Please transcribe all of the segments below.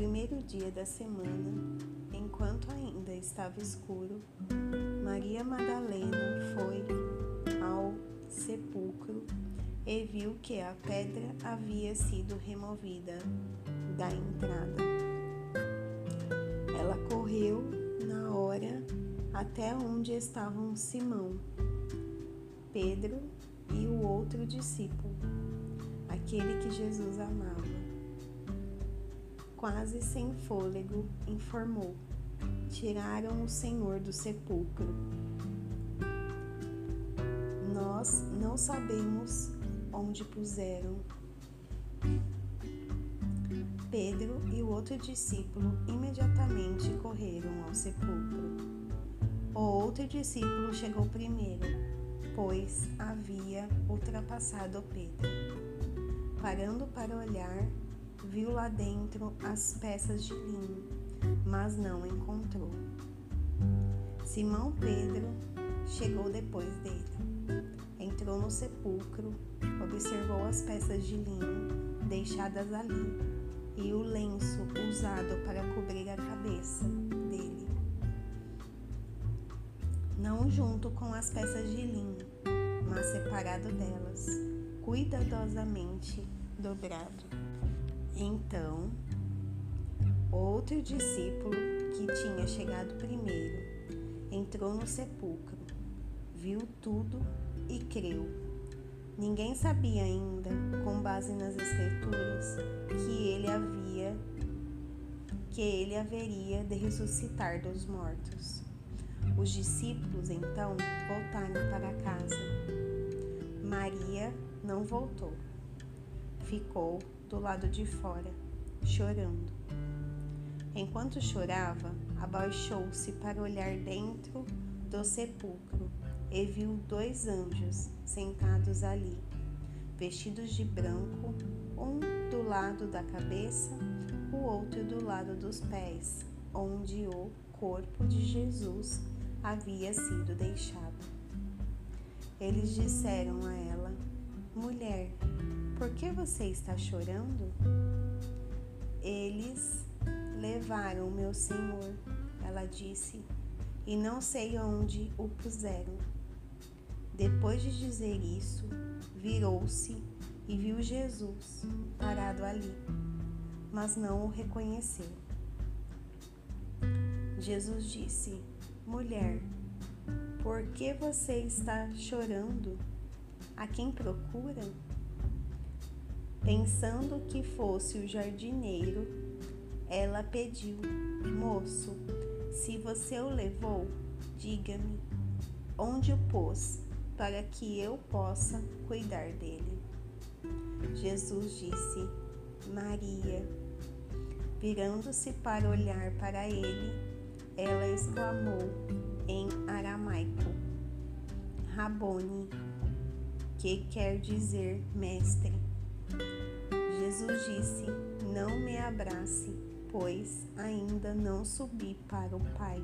primeiro dia da semana, enquanto ainda estava escuro, Maria Madalena foi ao sepulcro e viu que a pedra havia sido removida da entrada. Ela correu na hora até onde estavam Simão, Pedro e o outro discípulo, aquele que Jesus amava. Quase sem fôlego, informou: Tiraram o Senhor do sepulcro. Nós não sabemos onde puseram. Pedro e o outro discípulo imediatamente correram ao sepulcro. O outro discípulo chegou primeiro, pois havia ultrapassado Pedro. Parando para olhar, viu lá dentro as peças de linho, mas não encontrou. Simão Pedro chegou depois dele. Entrou no sepulcro, observou as peças de linho deixadas ali e o lenço usado para cobrir a cabeça dele. Não junto com as peças de linho, mas separado delas, cuidadosamente dobrado. Então, outro discípulo que tinha chegado primeiro entrou no sepulcro, viu tudo e creu. Ninguém sabia ainda, com base nas escrituras, que ele havia que ele haveria de ressuscitar dos mortos. Os discípulos então voltaram para casa. Maria não voltou. Ficou do lado de fora, chorando. Enquanto chorava, abaixou-se para olhar dentro do sepulcro e viu dois anjos sentados ali, vestidos de branco, um do lado da cabeça, o outro do lado dos pés, onde o corpo de Jesus havia sido deixado. Eles disseram a ela: Mulher, por que você está chorando? Eles levaram meu senhor, ela disse, e não sei onde o puseram. Depois de dizer isso, virou-se e viu Jesus parado ali, mas não o reconheceu. Jesus disse: Mulher, por que você está chorando? A quem procura? Pensando que fosse o jardineiro, ela pediu: Moço, se você o levou, diga-me onde o pôs para que eu possa cuidar dele. Jesus disse: Maria. Virando-se para olhar para ele, ela exclamou em aramaico: Rabone, que quer dizer mestre. Jesus disse: Não me abrace, pois ainda não subi para o Pai.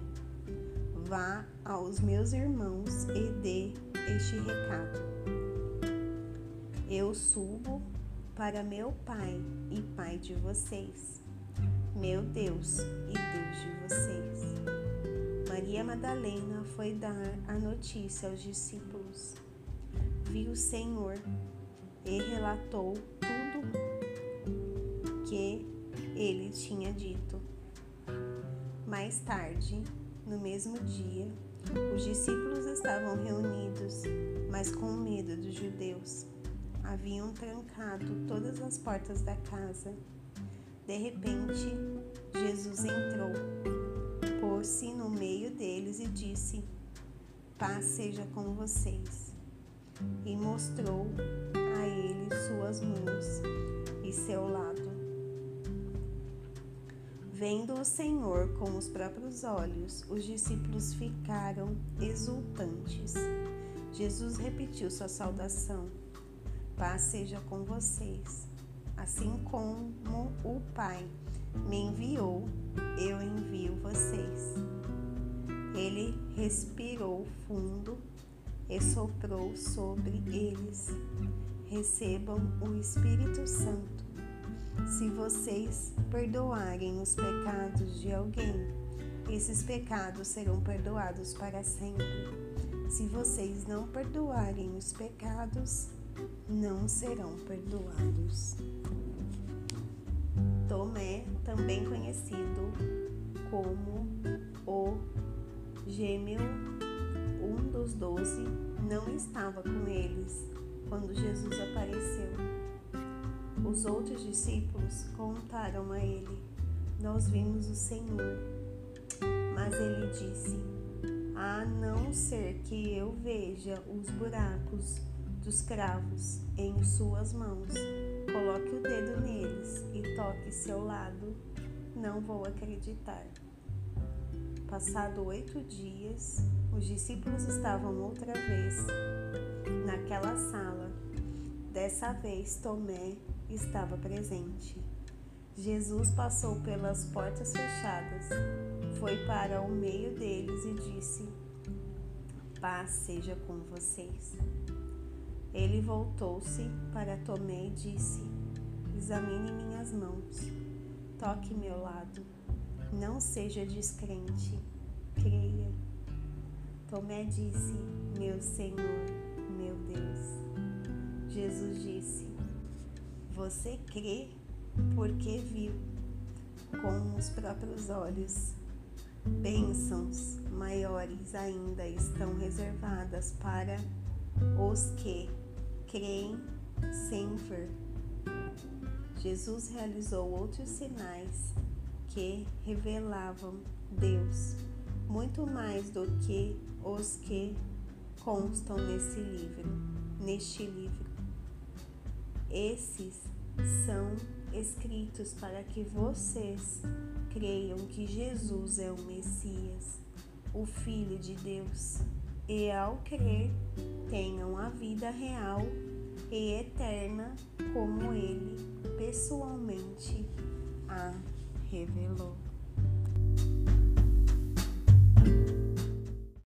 Vá aos meus irmãos e dê este recado. Eu subo para meu Pai e Pai de vocês, meu Deus e Deus de vocês. Maria Madalena foi dar a notícia aos discípulos. Viu o Senhor e relatou que ele tinha dito. Mais tarde, no mesmo dia, os discípulos estavam reunidos, mas com medo dos judeus. Haviam trancado todas as portas da casa. De repente, Jesus entrou, pôs-se no meio deles e disse: Paz seja com vocês. E mostrou a eles suas mãos e seu lado. Vendo o Senhor com os próprios olhos, os discípulos ficaram exultantes. Jesus repetiu sua saudação: Paz seja com vocês. Assim como o Pai me enviou, eu envio vocês. Ele respirou fundo e soprou sobre eles. Recebam o Espírito Santo. Se vocês perdoarem os pecados de alguém, esses pecados serão perdoados para sempre. Se vocês não perdoarem os pecados, não serão perdoados. Tomé, também conhecido como o gêmeo, um dos doze, não estava com eles quando Jesus apareceu. Os outros discípulos contaram a ele: Nós vimos o Senhor. Mas ele disse: A não ser que eu veja os buracos dos cravos em suas mãos, coloque o dedo neles e toque seu lado, não vou acreditar. Passado oito dias, os discípulos estavam outra vez naquela sala. Dessa vez, Tomé estava presente. Jesus passou pelas portas fechadas, foi para o meio deles e disse: Paz seja com vocês. Ele voltou-se para Tomé e disse: Examine minhas mãos, toque meu lado, não seja descrente, creia. Tomé disse: Meu Senhor, meu Deus. Jesus disse: Você crê porque viu com os próprios olhos. Bênçãos maiores ainda estão reservadas para os que creem sem ver. Jesus realizou outros sinais que revelavam Deus, muito mais do que os que constam nesse livro, neste livro. Esses são escritos para que vocês creiam que Jesus é o Messias, o Filho de Deus, e ao crer tenham a vida real e eterna como ele pessoalmente a revelou.